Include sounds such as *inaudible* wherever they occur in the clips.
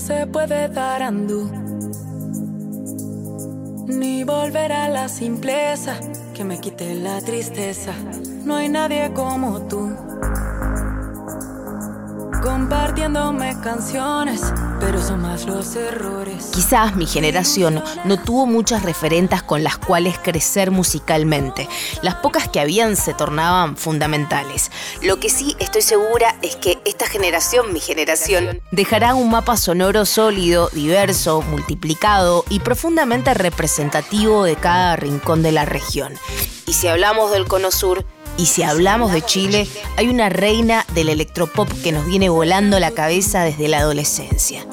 se puede dar andú. Ni volver a la simpleza que me quite la tristeza. No hay nadie como tú compartiéndome canciones, pero son más los errores. Quizás mi generación no tuvo muchas referentas con las cuales crecer musicalmente. Las pocas que habían se tornaban fundamentales. Lo que sí estoy segura es que esta generación, mi generación, dejará un mapa sonoro sólido, diverso, multiplicado y profundamente representativo de cada rincón de la región. Y si hablamos del Cono Sur, y si hablamos de Chile, hay una reina del electropop que nos viene volando la cabeza desde la adolescencia.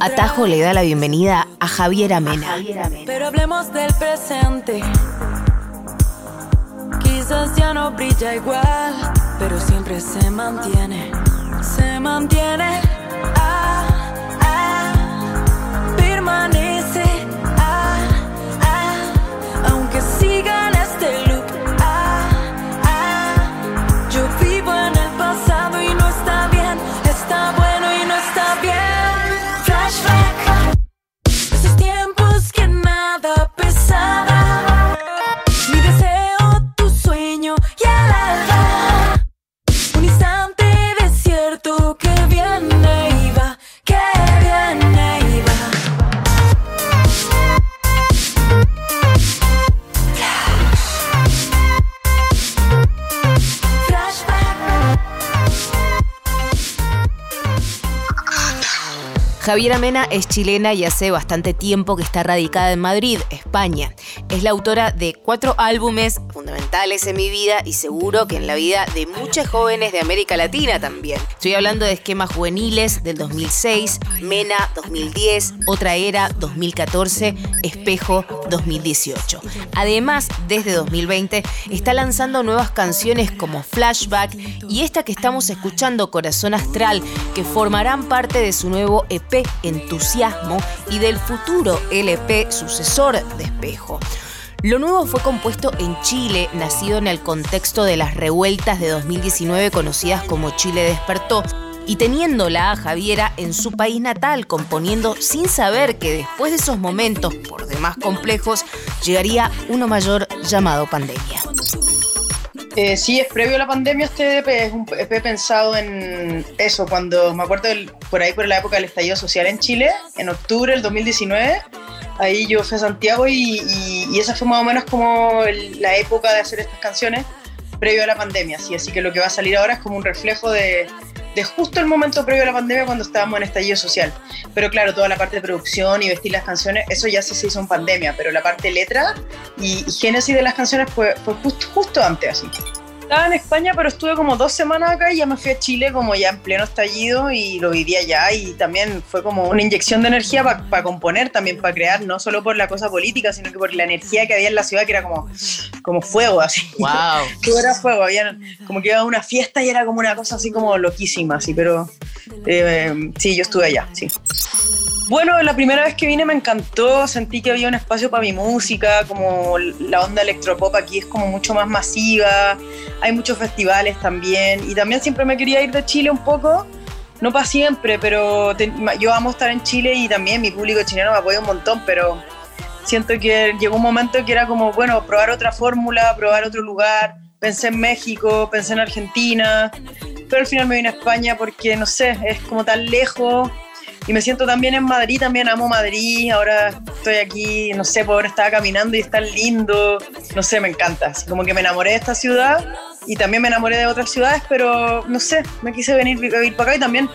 Atajo le da la bienvenida a Javier Amena. Pero hablemos del presente. Quizás ya no brilla igual, pero siempre se mantiene. Se mantiene. Ah, ah, permanece. Javiera Mena es chilena y hace bastante tiempo que está radicada en Madrid, España. Es la autora de cuatro álbumes fundamentales en mi vida y seguro que en la vida de muchos jóvenes de América Latina también. Estoy hablando de esquemas juveniles del 2006, Mena 2010, Otra Era 2014, Espejo 2018. Además, desde 2020 está lanzando nuevas canciones como Flashback y esta que estamos escuchando, Corazón Astral, que formarán parte de su nuevo EP Entusiasmo y del futuro LP sucesor de Espejo. Lo nuevo fue compuesto en Chile, nacido en el contexto de las revueltas de 2019 conocidas como Chile despertó, y teniéndola a Javiera en su país natal, componiendo sin saber que después de esos momentos, por demás complejos, llegaría uno mayor llamado pandemia. Eh, sí, es previo a la pandemia este EP, es un EP pensado en eso, cuando me acuerdo por ahí por la época del estallido social en Chile, en octubre del 2019, ahí yo fui a Santiago y, y, esa fue más o menos como la época de hacer estas canciones previo a la pandemia, sí, así que lo que va a salir ahora es como un reflejo de, de justo el momento previo a la pandemia cuando estábamos en estallido social. Pero claro, toda la parte de producción y vestir las canciones, eso ya se hizo en pandemia, pero la parte letra y, génesis de las canciones fue, fue justo, justo antes así. Estaba en España, pero estuve como dos semanas acá y ya me fui a Chile como ya en pleno estallido y lo viví allá y también fue como una inyección de energía para componer, también para crear, no solo por la cosa política, sino que por la energía que había en la ciudad que era como, como fuego, así. ¡Wow! *laughs* Todo era fuego, había como que iba a una fiesta y era como una cosa así como loquísima, así, pero eh, sí, yo estuve allá, sí. Bueno, la primera vez que vine me encantó, sentí que había un espacio para mi música, como la onda electropop aquí es como mucho más masiva, hay muchos festivales también y también siempre me quería ir de Chile un poco, no para siempre, pero yo amo estar en Chile y también mi público chileno me apoya un montón, pero siento que llegó un momento que era como, bueno, probar otra fórmula, probar otro lugar, pensé en México, pensé en Argentina, pero al final me vine a España porque, no sé, es como tan lejos y me siento también en Madrid, también amo Madrid, ahora estoy aquí, no sé, por ahora estaba caminando y es tan lindo, no sé, me encanta, así como que me enamoré de esta ciudad y también me enamoré de otras ciudades, pero no sé, me quise venir a vivir para acá y también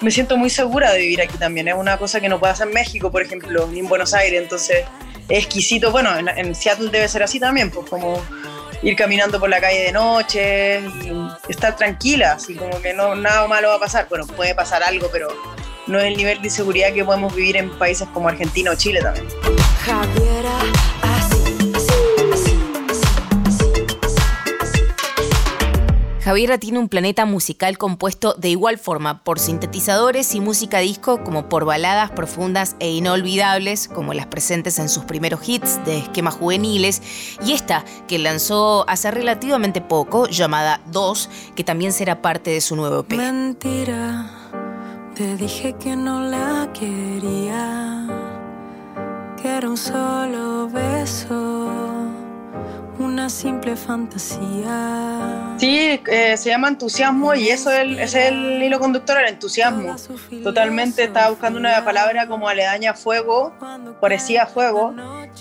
me siento muy segura de vivir aquí también, es una cosa que no hacer en México, por ejemplo, ni en Buenos Aires, entonces es exquisito, bueno, en, en Seattle debe ser así también, pues como ir caminando por la calle de noche y estar tranquila, así como que no nada malo va a pasar. Bueno, puede pasar algo, pero no es el nivel de inseguridad que podemos vivir en países como Argentina o Chile también. Javiera tiene un planeta musical compuesto de igual forma por sintetizadores y música disco como por baladas profundas e inolvidables como las presentes en sus primeros hits de esquemas juveniles y esta que lanzó hace relativamente poco llamada Dos que también será parte de su nuevo EP. Mentira Te dije que no la quería, que era un solo beso, una simple fantasía. Sí, eh, se llama entusiasmo y eso es el, el hilo conductor, el entusiasmo. Totalmente estaba buscando una palabra como aledaña a fuego, parecía fuego,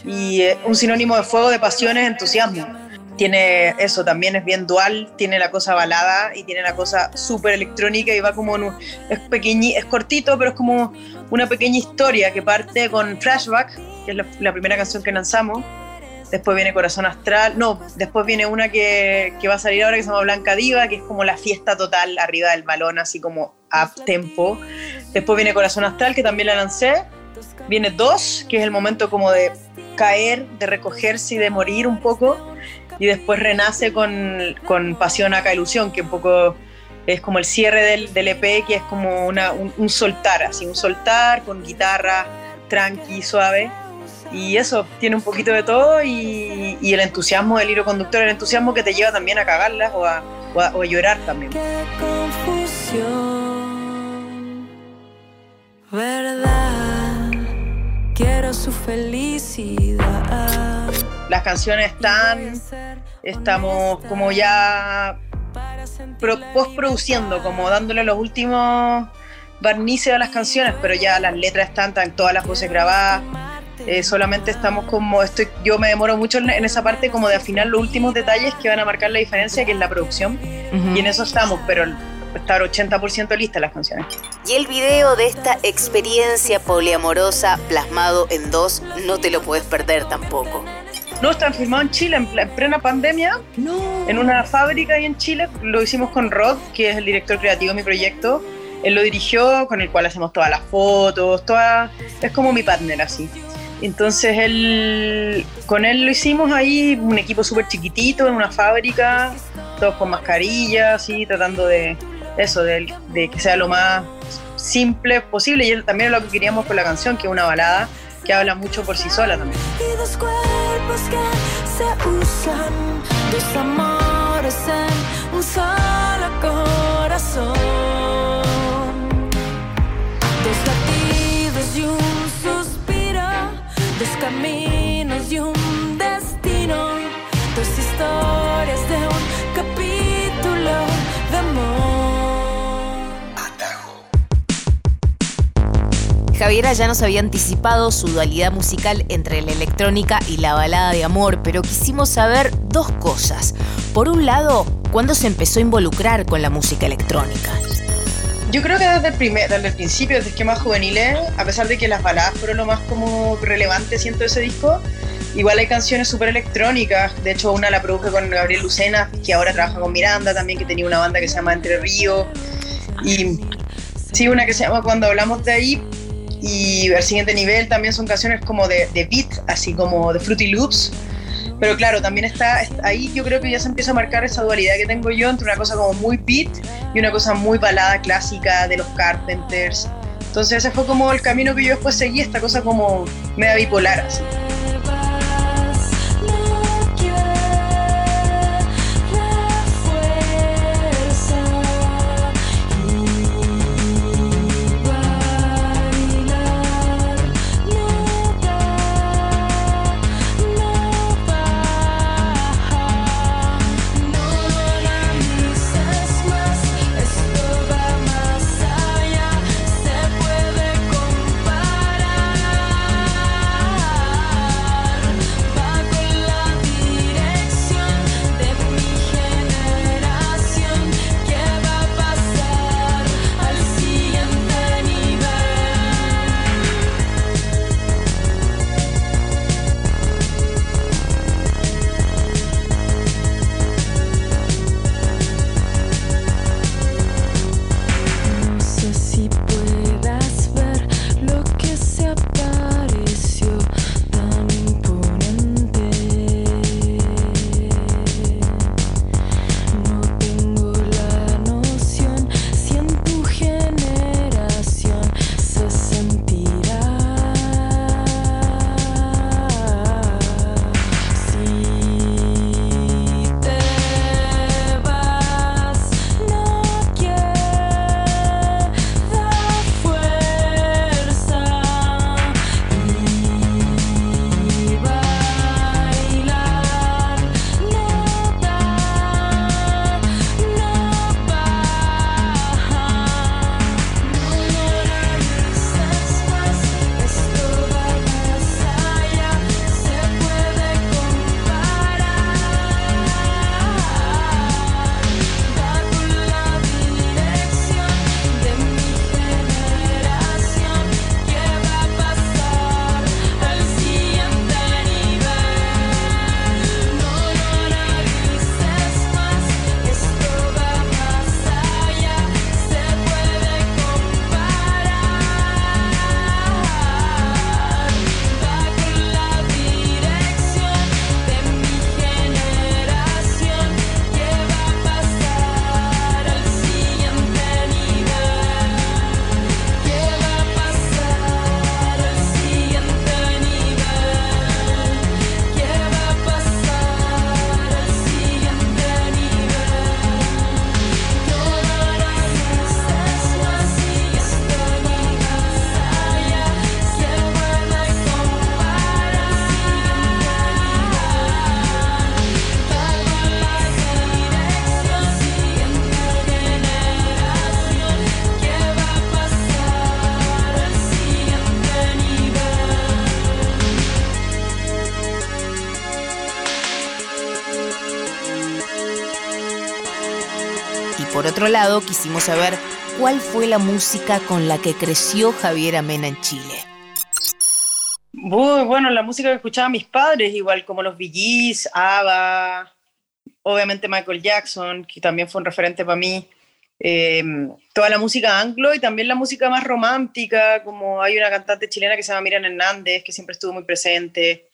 y eh, un sinónimo de fuego, de pasión es entusiasmo tiene eso, también es bien dual, tiene la cosa balada y tiene la cosa súper electrónica y va como en es, es cortito, pero es como una pequeña historia que parte con Flashback, que es la, primera canción que lanzamos. Después viene Corazón Astral, no, después viene una que, que, va a salir ahora que se llama Blanca Diva, que es como la fiesta total arriba del balón, así como up tempo. Después viene Corazón Astral, que también la lancé. Viene Dos, que es el momento como de caer, de recogerse y de morir un poco y después renace con, con Pasión Acá Ilusión, que un poco es como el cierre del, del EP, que es como una, un, soltar, así, un soltar con guitarra tranqui, suave. Y eso, tiene un poquito de todo y, y el entusiasmo del hilo conductor, el entusiasmo que te lleva también a cagarlas o a, o o a llorar también. Qué confusión, verdad, quiero su felicidad las canciones están, estamos como ya postproduciendo, como dándole los últimos barnices a las canciones, pero ya las letras están, están todas las voces grabadas. Eh, solamente estamos como, estoy, yo me demoro mucho en, esa parte como de afinar los últimos detalles que van a marcar la diferencia, que es la producción. Y en eso estamos, pero estar 80% listas las canciones. Y el video de esta experiencia poliamorosa plasmado en dos no te lo puedes perder tampoco. No, están filmados en Chile, en, plena pandemia, en una fábrica ahí en Chile. Lo hicimos con Rod, que es el director creativo de mi proyecto. Él lo dirigió, con el cual hacemos todas las fotos, es como mi partner así. Entonces él, con él lo hicimos ahí, un equipo súper chiquitito, en una fábrica, todos con mascarillas, así, tratando de eso, de, de que sea lo más simple posible. Y también lo que queríamos con la canción, que es una balada que habla mucho por sí sola también. Y dos cuerpos que se usan, dos amores en un solo corazón, Ya nos había anticipado su dualidad musical entre la electrónica y la balada de amor, pero quisimos saber dos cosas. Por un lado, ¿cuándo se empezó a involucrar con la música electrónica? Yo creo que desde el, primer, desde el principio, desde que más juveniles, a pesar de que las baladas fueron lo más como relevante, siento ese disco, igual hay canciones súper electrónicas. De hecho, una la produje con Gabriel Lucena, que ahora trabaja con Miranda también, que tenía una banda que se llama Entre Ríos. Y sí, una que se llama Cuando hablamos de ahí, y el siguiente nivel también son canciones como de, de beat, así como de Fruity Loops. Pero claro, también está, ahí yo creo que ya se empieza a marcar esa dualidad que tengo yo entre una cosa como muy beat y una cosa muy balada clásica de los Carpenters. Entonces ese fue como el camino que yo después seguí, esta cosa como media bipolar así. Quisimos saber cuál fue la música con la que creció Javier Amena en Chile. bueno, la música que escuchaban mis padres, igual como los VGs, ABBA, obviamente Michael Jackson, que también fue un referente para mí. Em, toda la música anglo y también la música más romántica, como hay una cantante chilena que se llama Miriam Hernández, que siempre estuvo muy presente,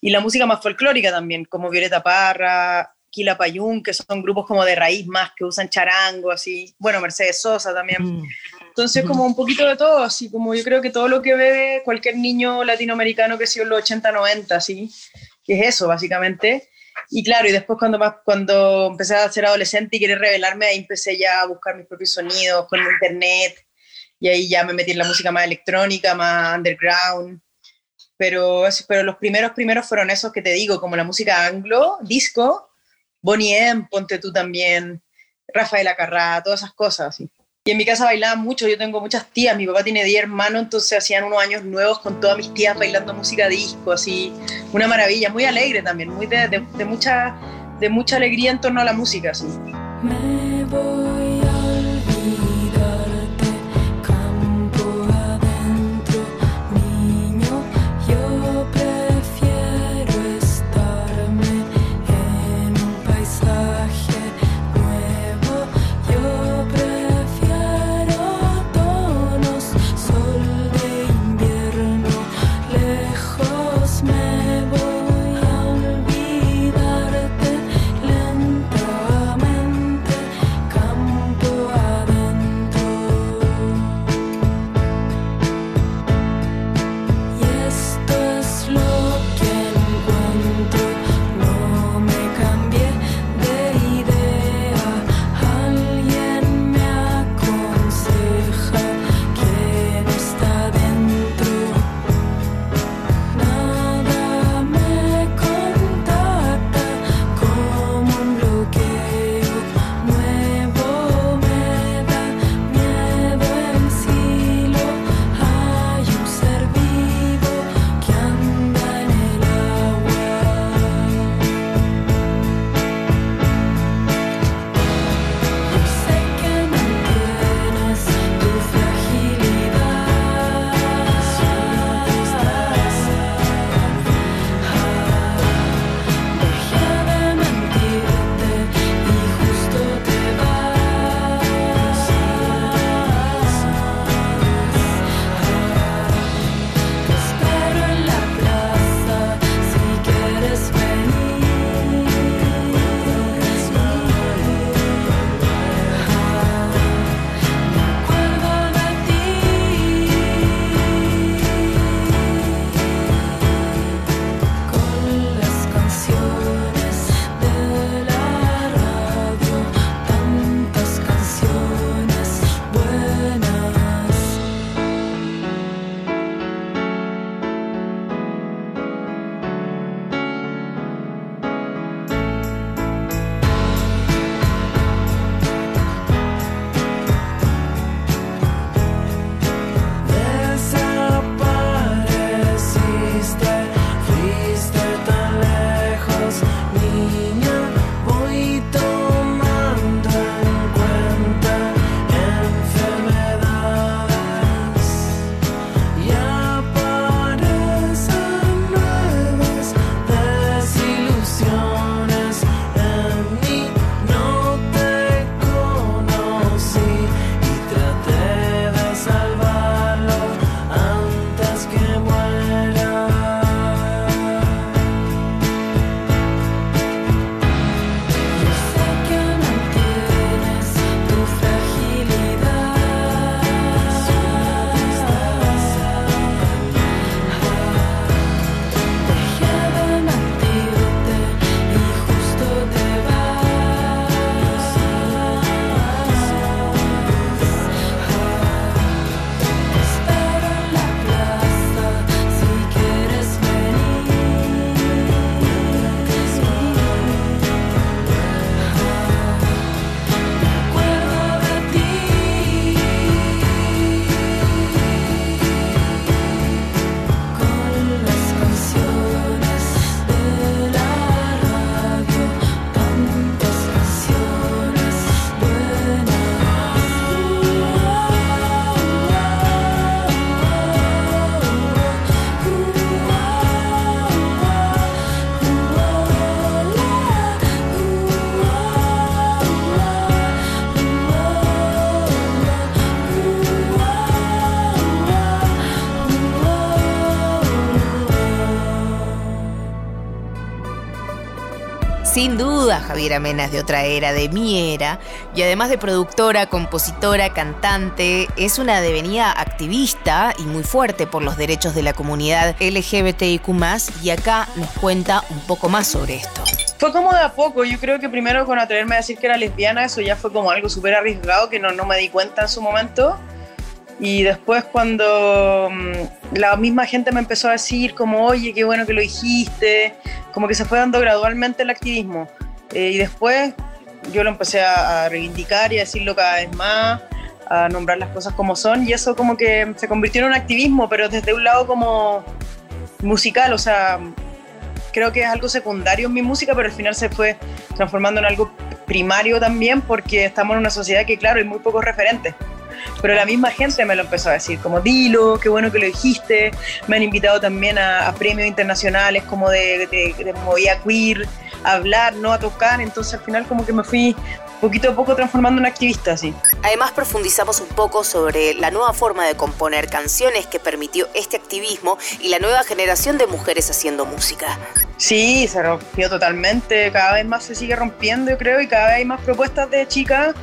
y la música más folclórica también, como Violeta Parra, Kila Payún, que son grupos como de raíz más, que usan charango, así, bueno, Mercedes Sosa también. Mm. Entonces, como un poquito de todo, así como yo creo que todo lo que ve cualquier niño latinoamericano que sido en los 80, 90, así, que es eso, básicamente. Y claro, y después cuando, más, cuando empecé a ser adolescente y querer revelarme, ahí empecé ya a buscar mis propios sonidos con internet, y ahí ya me metí en la música más electrónica, más underground. Pero, pero los primeros primeros fueron esos que te digo, como la música anglo, disco, Bonnie M, ponte tú también, Rafael Acarrá, todas esas cosas. Así. Y en mi casa bailaban mucho, yo tengo muchas tías, mi papá tiene 10 hermanos, entonces hacían unos años nuevos con todas mis tías bailando música disco, así, una maravilla, muy alegre también, muy de, mucha, de mucha alegría en torno a la música, así. Sin duda, Javiera Mena es de otra era, de mi era, y además de productora, compositora, cantante, es una devenida activista y muy fuerte por los derechos de la comunidad LGBTIQ, y acá nos cuenta un poco más sobre esto. Fue como de a poco, yo creo que primero con atreverme a decir que era lesbiana, eso ya fue como algo súper arriesgado que no, no me di cuenta en su momento. Y después cuando mm, la misma gente me empezó a decir como, oye, qué bueno que lo dijiste, como que se fue dando gradualmente el activismo. Eh, y después yo lo empecé a, reivindicar y a decirlo cada vez más, a nombrar las cosas como son, y eso como que se convirtió en un activismo, pero desde un lado como musical, o sea, creo que es algo secundario en mi música, pero al final se fue transformando en algo primario también, porque estamos en una sociedad que, claro, hay muy pocos referentes. Pero la misma gente me lo empezó a decir, como dilo, qué bueno que lo dijiste. Me han invitado también a, premios internacionales como de, de, de movida queer, a hablar, no a tocar. Entonces al final como que me fui poquito a poco transformando en activista, sí. Además profundizamos un poco sobre la nueva forma de componer canciones que permitió este activismo y la nueva generación de mujeres haciendo música. Sí, se rompió totalmente, cada vez más se sigue rompiendo, yo creo, y cada vez hay más propuestas de chicas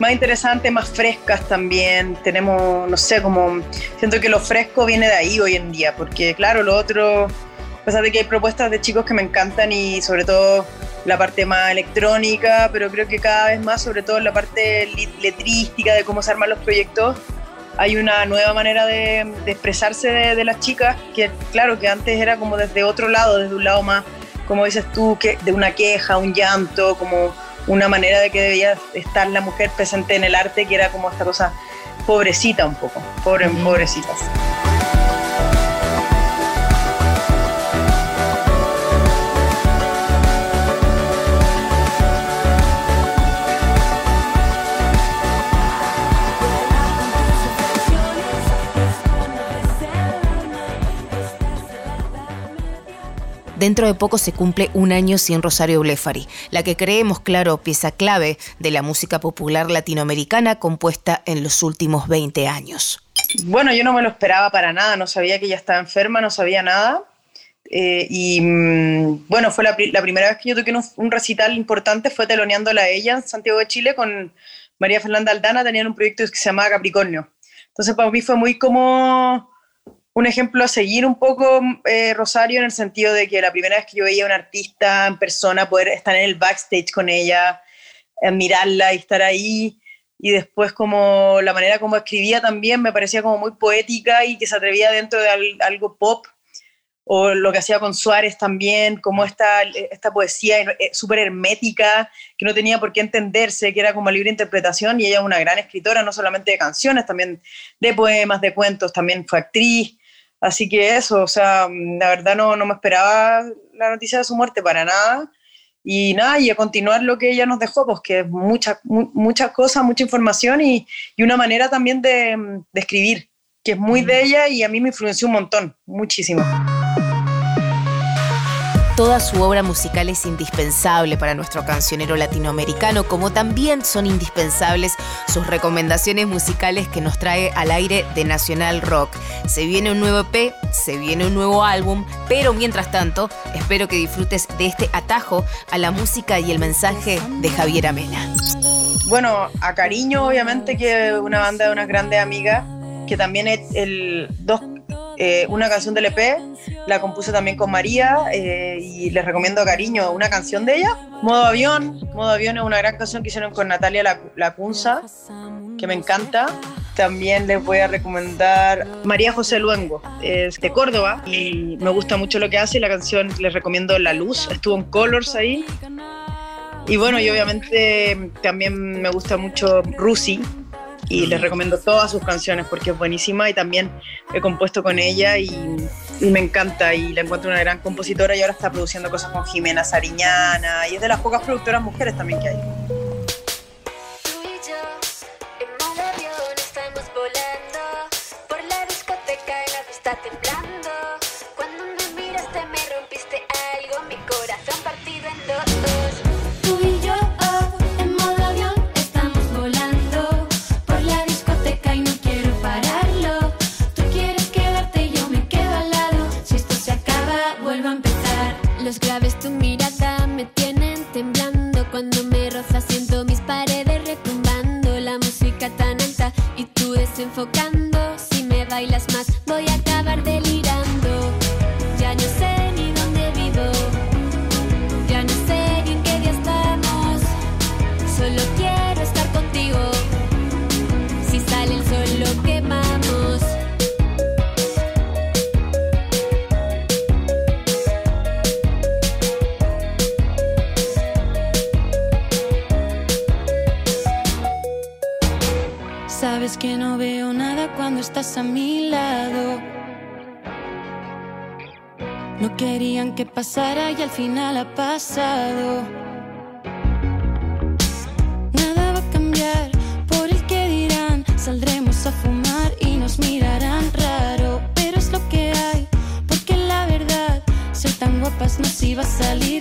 más interesantes, más frescas también. Tenemos, no sé, como siento que lo fresco viene de ahí hoy en día, porque claro, lo otro, a pesar de que hay propuestas de chicos que me encantan y sobre todo la parte más electrónica, pero creo que cada vez más, sobre todo en la parte letrística de cómo se arman los proyectos, hay una nueva manera de, expresarse de, de, las chicas, que claro, que antes era como desde otro lado, desde un lado más, como dices tú, que de una queja, un llanto, como una manera de que debía estar la mujer presente en el arte, que era como esta cosa pobrecita un poco, pobre, pobrecitas. Dentro de poco se cumple un año sin Rosario Blefari, la que creemos, claro, pieza clave de la música popular latinoamericana compuesta en los últimos 20 años. Bueno, yo no me lo esperaba para nada, no sabía que ella estaba enferma, no sabía nada. Eh, y mm, bueno, fue la, primera vez que yo toqué un, recital importante, fue teloneándola a ella en Santiago de Chile con María Fernanda Aldana, tenían un proyecto que se llamaba Capricornio. Entonces para mí fue muy como un ejemplo a seguir un poco, eh, Rosario, en el sentido de que la primera vez que yo veía a una artista en persona, poder estar en el backstage con ella, admirarla y estar ahí, y después como la manera como escribía también me parecía como muy poética y que se atrevía dentro de algo pop, o lo que hacía con Suárez también, como esta, esta poesía eh, súper hermética, que no tenía por qué entenderse, que era como libre interpretación, y ella es una gran escritora, no solamente de canciones, también de poemas, de cuentos, también fue actriz, Así que eso, o sea, la verdad no, no me esperaba la noticia de su muerte para nada. Y nada, y a continuar lo que ella nos dejó, pues que es muchas muchas cosas, mucha información y, y una manera también de, de, escribir, que es muy de mm. ella y a mí me influenció un montón, muchísimo. Toda su obra musical es indispensable para nuestro cancionero latinoamericano, como también son indispensables sus recomendaciones musicales que nos trae al aire de Nacional Rock. Se viene un nuevo EP, se viene un nuevo álbum, pero mientras tanto, espero que disfrutes de este atajo a la música y el mensaje de Javier Amena. Bueno, a Cariño, obviamente, que una banda de unas grandes amigas, que también es el dos eh, una canción del EP, la compuse también con María eh, y les recomiendo cariño una canción de ella, Modo Avión. Modo Avión es una gran canción que hicieron con Natalia Lacunza, que me encanta. También les voy a recomendar María José Luengo, es de Córdoba y me gusta mucho lo que hace la canción les recomiendo La Luz, estuvo en Colors ahí. Y bueno, y obviamente también me gusta mucho Rusi, y les recomiendo todas sus canciones porque es buenísima y también he compuesto con ella y, me encanta y la encuentro una gran compositora y ahora está produciendo cosas con Jimena Sariñana y es de las pocas productoras mujeres también que hay. Sabes que no veo nada cuando estás a mi lado. No querían que pasara y al final ha pasado. Nada va a cambiar por el que dirán. Saldremos a fumar y nos mirarán raro. Pero es lo que hay, porque la verdad, ser tan guapas nos iba a salir